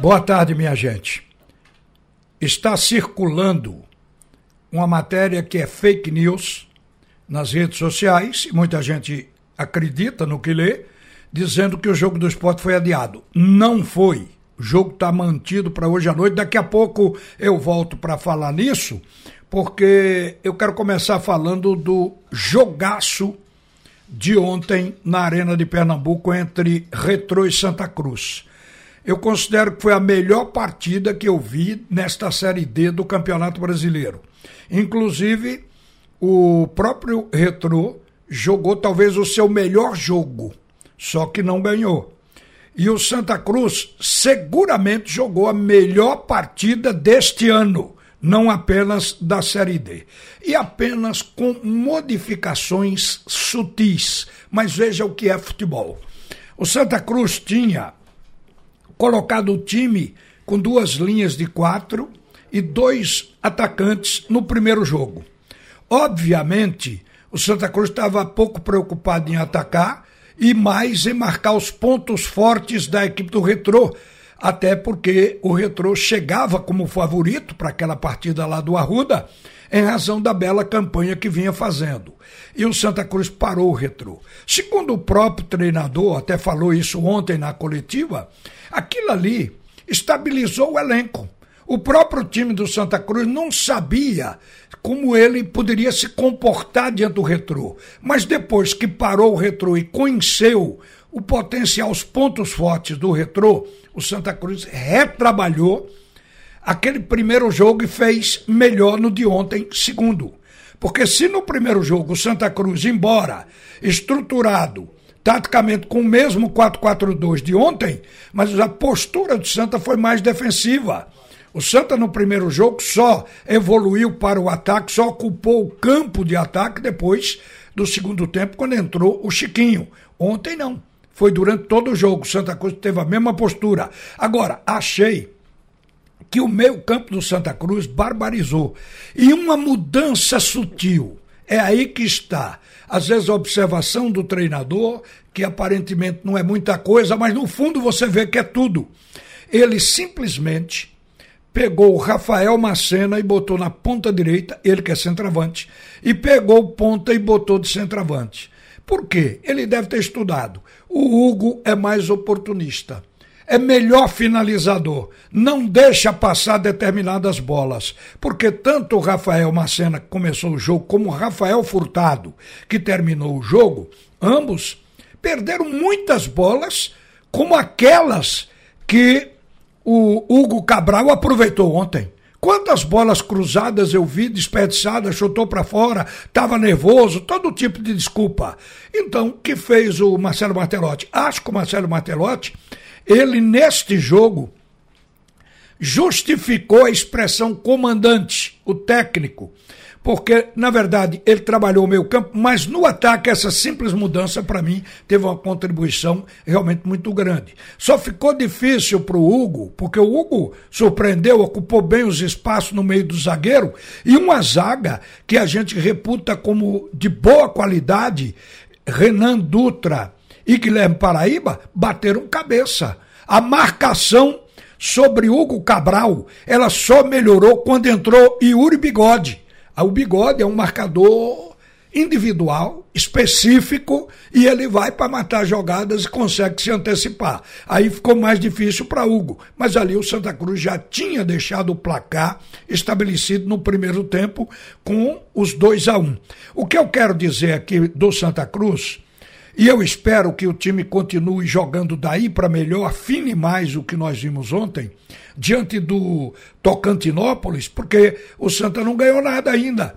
Boa tarde, minha gente. Está circulando uma matéria que é fake news nas redes sociais, e muita gente acredita no que lê, dizendo que o jogo do esporte foi adiado. Não foi. O jogo está mantido para hoje à noite. Daqui a pouco eu volto para falar nisso, porque eu quero começar falando do jogaço de ontem na Arena de Pernambuco entre Retrô e Santa Cruz eu considero que foi a melhor partida que eu vi nesta Série D do Campeonato Brasileiro. Inclusive, o próprio Retrô jogou talvez o seu melhor jogo, só que não ganhou. E o Santa Cruz seguramente jogou a melhor partida deste ano, não apenas da Série D. E apenas com modificações sutis. Mas veja o que é futebol. O Santa Cruz tinha colocado o time com duas linhas de quatro e dois atacantes no primeiro jogo. Obviamente, o Santa Cruz estava pouco preocupado em atacar e mais em marcar os pontos fortes da equipe do Retrô, até porque o Retrô chegava como favorito para aquela partida lá do Arruda, em razão da bela campanha que vinha fazendo. E o Santa Cruz parou o Retrô. Segundo o próprio treinador, até falou isso ontem na coletiva, Aquilo ali estabilizou o elenco. O próprio time do Santa Cruz não sabia como ele poderia se comportar diante do retrô. Mas depois que parou o retrô e conheceu o potencial, os pontos fortes do retrô, o Santa Cruz retrabalhou aquele primeiro jogo e fez melhor no de ontem, segundo. Porque se no primeiro jogo o Santa Cruz, embora estruturado, taticamente com o mesmo 4-4-2 de ontem, mas a postura do Santa foi mais defensiva. O Santa no primeiro jogo só evoluiu para o ataque, só ocupou o campo de ataque depois do segundo tempo, quando entrou o Chiquinho. Ontem não. Foi durante todo o jogo. Santa Cruz teve a mesma postura. Agora, achei que o meio campo do Santa Cruz barbarizou. E uma mudança sutil. É aí que está às vezes a observação do treinador, que aparentemente não é muita coisa, mas no fundo você vê que é tudo. Ele simplesmente pegou o Rafael Macena e botou na ponta direita, ele que é centroavante, e pegou o ponta e botou de centroavante. Por quê? Ele deve ter estudado. O Hugo é mais oportunista é melhor finalizador. Não deixa passar determinadas bolas. Porque tanto o Rafael Macena, que começou o jogo, como o Rafael Furtado, que terminou o jogo, ambos perderam muitas bolas, como aquelas que o Hugo Cabral aproveitou ontem. Quantas bolas cruzadas eu vi, desperdiçadas, chutou para fora, estava nervoso, todo tipo de desculpa. Então, o que fez o Marcelo Martelotti? Acho que o Marcelo Martelotti ele, neste jogo, justificou a expressão comandante, o técnico, porque, na verdade, ele trabalhou o meio campo, mas no ataque, essa simples mudança, para mim, teve uma contribuição realmente muito grande. Só ficou difícil para o Hugo, porque o Hugo surpreendeu, ocupou bem os espaços no meio do zagueiro, e uma zaga que a gente reputa como de boa qualidade, Renan Dutra, e Guilherme Paraíba bateram cabeça. A marcação sobre Hugo Cabral, ela só melhorou quando entrou Yuri Bigode. Ah, o Bigode é um marcador individual, específico, e ele vai para matar jogadas e consegue se antecipar. Aí ficou mais difícil para Hugo, mas ali o Santa Cruz já tinha deixado o placar estabelecido no primeiro tempo com os 2 a 1. Um. O que eu quero dizer aqui do Santa Cruz e eu espero que o time continue jogando daí para melhor, afine mais o que nós vimos ontem, diante do Tocantinópolis, porque o Santa não ganhou nada ainda.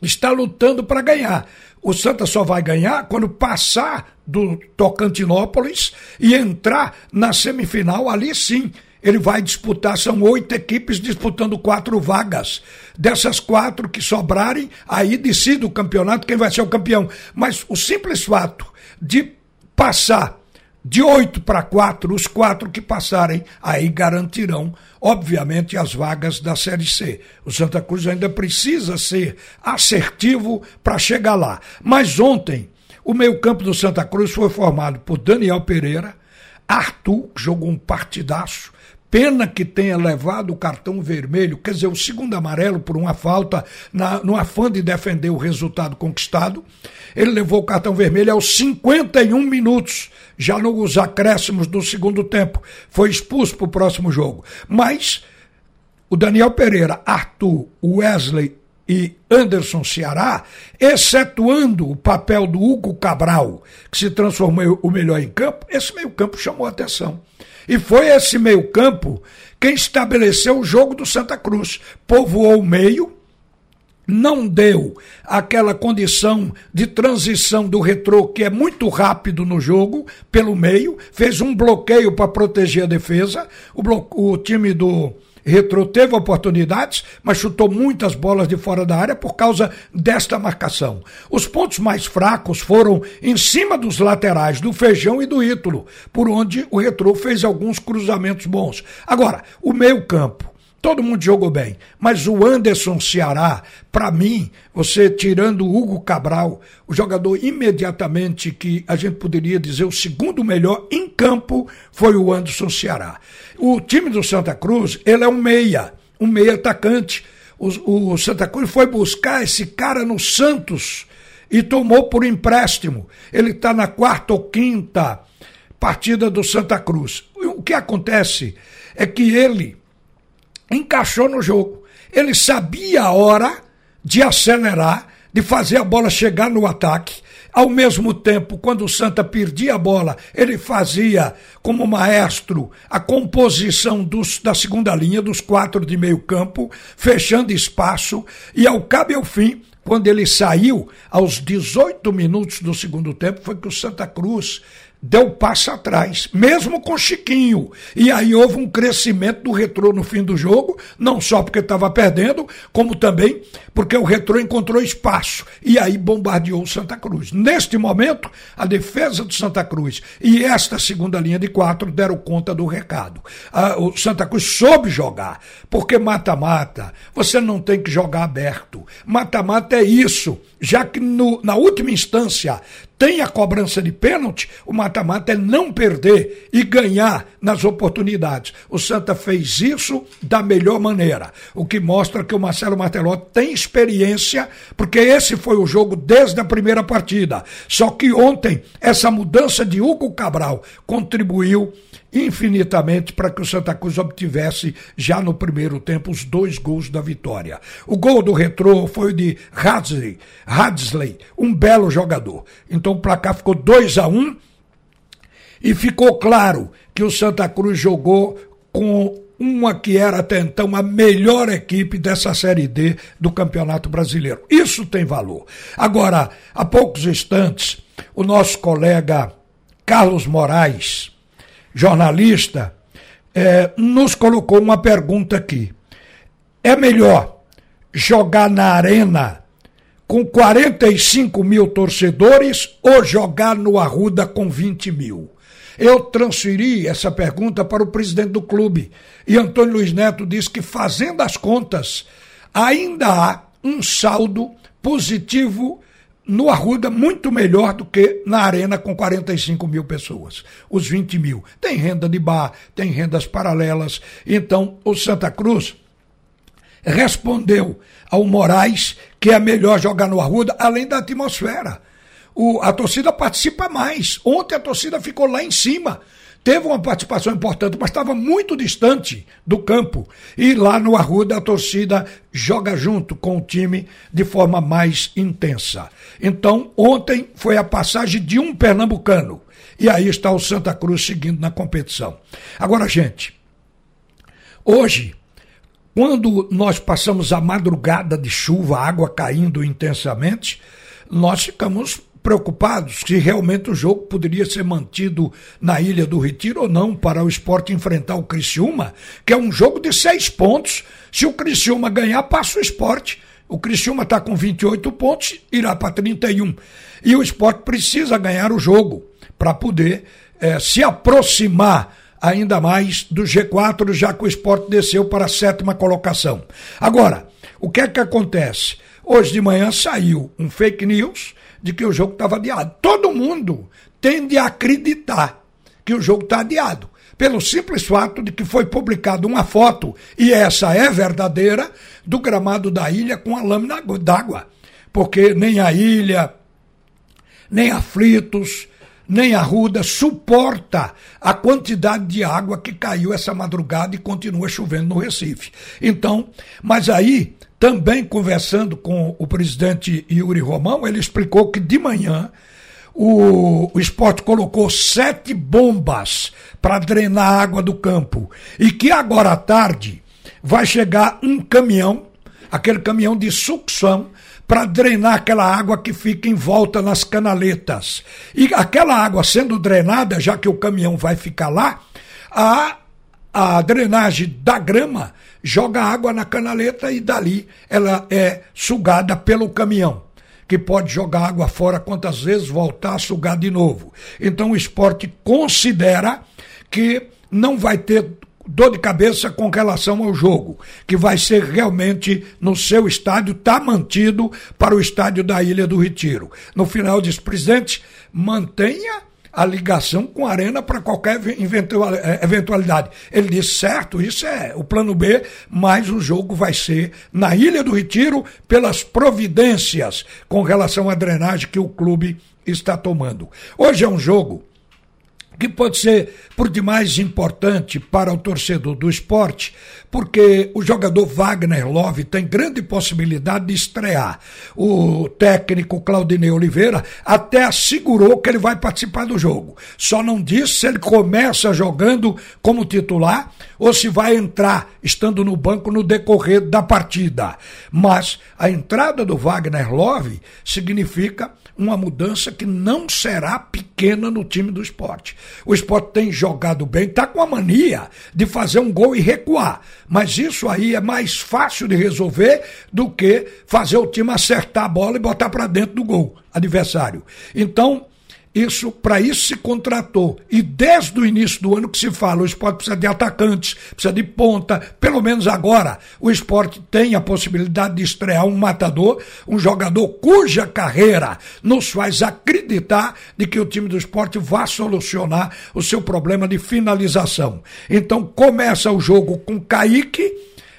Está lutando para ganhar. O Santa só vai ganhar quando passar do Tocantinópolis e entrar na semifinal, ali sim ele vai disputar, são oito equipes disputando quatro vagas. Dessas quatro que sobrarem, aí decide o campeonato quem vai ser o campeão. Mas o simples fato de passar de oito para quatro, os quatro que passarem, aí garantirão, obviamente, as vagas da Série C. O Santa Cruz ainda precisa ser assertivo para chegar lá. Mas ontem, o meio-campo do Santa Cruz foi formado por Daniel Pereira, Arthur, que jogou um partidaço, Pena que tenha levado o cartão vermelho, quer dizer, o segundo amarelo por uma falta, na, no afã de defender o resultado conquistado. Ele levou o cartão vermelho aos 51 minutos, já nos acréscimos do segundo tempo. Foi expulso para o próximo jogo. Mas o Daniel Pereira, Arthur, Wesley e Anderson Ceará, excetuando o papel do Hugo Cabral, que se transformou o melhor em campo, esse meio-campo chamou atenção. E foi esse meio-campo quem estabeleceu o jogo do Santa Cruz. Povoou o meio, não deu aquela condição de transição do retrô que é muito rápido no jogo pelo meio, fez um bloqueio para proteger a defesa. O, o time do Retro teve oportunidades, mas chutou muitas bolas de fora da área por causa desta marcação. Os pontos mais fracos foram em cima dos laterais do Feijão e do Ítalo, por onde o Retro fez alguns cruzamentos bons. Agora, o meio-campo. Todo mundo jogou bem, mas o Anderson Ceará, para mim, você tirando o Hugo Cabral, o jogador imediatamente que a gente poderia dizer o segundo melhor em campo foi o Anderson Ceará. O time do Santa Cruz, ele é um meia, um meia atacante. O, o Santa Cruz foi buscar esse cara no Santos e tomou por empréstimo. Ele está na quarta ou quinta partida do Santa Cruz. O que acontece é que ele encaixou no jogo. Ele sabia a hora de acelerar, de fazer a bola chegar no ataque. Ao mesmo tempo, quando o Santa perdia a bola, ele fazia como maestro a composição dos, da segunda linha, dos quatro de meio campo, fechando espaço, e ao cabo e ao fim, quando ele saiu, aos 18 minutos do segundo tempo, foi que o Santa Cruz deu passo atrás, mesmo com Chiquinho. E aí houve um crescimento do retrô no fim do jogo, não só porque estava perdendo, como também porque o retrô encontrou espaço e aí bombardeou o Santa Cruz. Neste momento, a defesa do Santa Cruz e esta segunda linha de quatro deram conta do recado. o Santa Cruz soube jogar, porque mata-mata, você não tem que jogar aberto. Mata-mata é isso, já que no, na última instância tem a cobrança de pênalti, o mata-mata é não perder e ganhar nas oportunidades. O Santa fez isso da melhor maneira, o que mostra que o Marcelo Martelotti tem experiência, porque esse foi o jogo desde a primeira partida. Só que ontem, essa mudança de Hugo Cabral contribuiu infinitamente para que o Santa Cruz obtivesse já no primeiro tempo os dois gols da vitória. O gol do retrô foi de Hadsley, Hadsley um belo jogador. Então o placar ficou 2 a 1 um, e ficou claro que o Santa Cruz jogou com uma que era até então a melhor equipe dessa Série D do Campeonato Brasileiro. Isso tem valor. Agora, há poucos instantes, o nosso colega Carlos Moraes, jornalista, é, nos colocou uma pergunta aqui. É melhor jogar na arena com 45 mil torcedores ou jogar no Arruda com 20 mil? Eu transferi essa pergunta para o presidente do clube e Antônio Luiz Neto disse que, fazendo as contas, ainda há um saldo positivo no Arruda muito melhor do que na Arena com 45 mil pessoas. Os 20 mil. Tem renda de bar, tem rendas paralelas. Então, o Santa Cruz respondeu ao Moraes que é melhor jogar no Arruda, além da atmosfera o, a torcida participa mais. Ontem a torcida ficou lá em cima. Teve uma participação importante, mas estava muito distante do campo. E lá no Arruda a torcida joga junto com o time de forma mais intensa. Então, ontem foi a passagem de um pernambucano. E aí está o Santa Cruz seguindo na competição. Agora, gente, hoje, quando nós passamos a madrugada de chuva, água caindo intensamente, nós ficamos preocupados se realmente o jogo poderia ser mantido na Ilha do Retiro ou não para o esporte enfrentar o Criciúma, que é um jogo de seis pontos. Se o Criciúma ganhar, passa o esporte. O Criciúma está com 28 pontos, irá para 31. E o esporte precisa ganhar o jogo para poder é, se aproximar ainda mais do G4, já que o esporte desceu para a sétima colocação. Agora, o que é que acontece? Hoje de manhã saiu um fake news de que o jogo estava adiado. Todo mundo tende a acreditar que o jogo está adiado. pelo simples fato de que foi publicada uma foto, e essa é verdadeira, do gramado da ilha com a lâmina d'água. Porque nem a ilha, nem aflitos, nem a Ruda suporta a quantidade de água que caiu essa madrugada e continua chovendo no Recife. Então, mas aí, também conversando com o presidente Yuri Romão, ele explicou que de manhã o, o esporte colocou sete bombas para drenar a água do campo e que agora à tarde vai chegar um caminhão, aquele caminhão de sucção, para drenar aquela água que fica em volta nas canaletas. E aquela água sendo drenada, já que o caminhão vai ficar lá, a, a drenagem da grama joga água na canaleta e dali ela é sugada pelo caminhão que pode jogar água fora quantas vezes voltar a sugar de novo. Então o esporte considera que não vai ter dor de cabeça com relação ao jogo, que vai ser realmente no seu estádio, está mantido para o estádio da Ilha do Retiro. No final, diz, presidente, mantenha a ligação com a Arena para qualquer eh, eventualidade. Ele disse, certo, isso é o plano B, mas o jogo vai ser na Ilha do Retiro pelas providências com relação à drenagem que o clube está tomando. Hoje é um jogo que pode ser por demais importante para o torcedor do esporte, porque o jogador Wagner Love tem grande possibilidade de estrear. O técnico Claudinei Oliveira até assegurou que ele vai participar do jogo. Só não disse se ele começa jogando como titular ou se vai entrar estando no banco no decorrer da partida. Mas a entrada do Wagner Love significa uma mudança que não será pequena no time do esporte. O esporte tem jogado bem, está com a mania de fazer um gol e recuar. Mas isso aí é mais fácil de resolver do que fazer o time acertar a bola e botar para dentro do gol adversário. Então, isso, para isso se contratou. E desde o início do ano que se fala, o esporte precisa de atacantes, precisa de ponta. Pelo menos agora, o esporte tem a possibilidade de estrear um matador, um jogador cuja carreira nos faz acreditar de que o time do esporte vai solucionar o seu problema de finalização. Então começa o jogo com Kaique,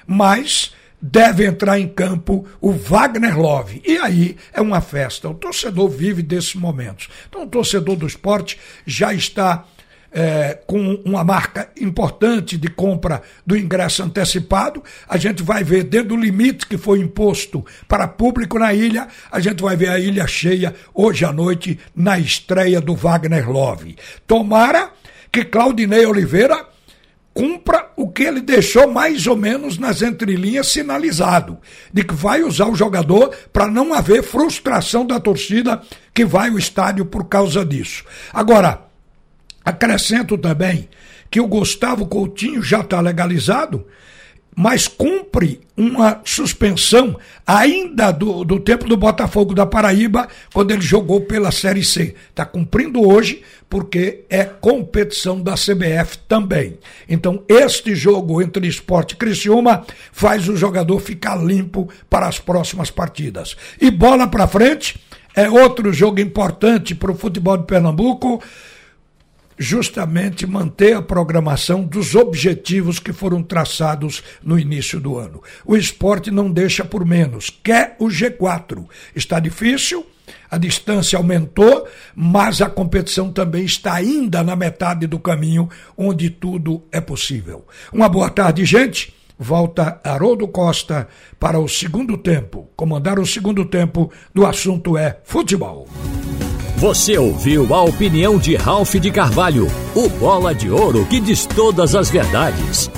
mas deve entrar em campo o Wagner Love. E aí é uma festa. O torcedor vive desses momentos. Então, o torcedor do esporte já está é, com uma marca importante de compra do ingresso antecipado. A gente vai ver, dentro do limite que foi imposto para público na ilha, a gente vai ver a ilha cheia hoje à noite na estreia do Wagner Love. Tomara que Claudinei Oliveira cumpra o que ele deixou mais ou menos nas entrelinhas sinalizado, de que vai usar o jogador para não haver frustração da torcida que vai ao estádio por causa disso. Agora, acrescento também que o Gustavo Coutinho já está legalizado mas cumpre uma suspensão ainda do, do tempo do Botafogo da Paraíba, quando ele jogou pela Série C. Está cumprindo hoje, porque é competição da CBF também. Então, este jogo entre Esporte e Criciúma faz o jogador ficar limpo para as próximas partidas. E bola para frente, é outro jogo importante para o futebol de Pernambuco justamente manter a programação dos objetivos que foram traçados no início do ano. O esporte não deixa por menos, quer o G4. Está difícil, a distância aumentou, mas a competição também está ainda na metade do caminho onde tudo é possível. Uma boa tarde, gente. Volta Haroldo Costa para o segundo tempo. Comandar o segundo tempo do assunto é futebol. Você ouviu a opinião de Ralph de Carvalho, o bola de ouro que diz todas as verdades.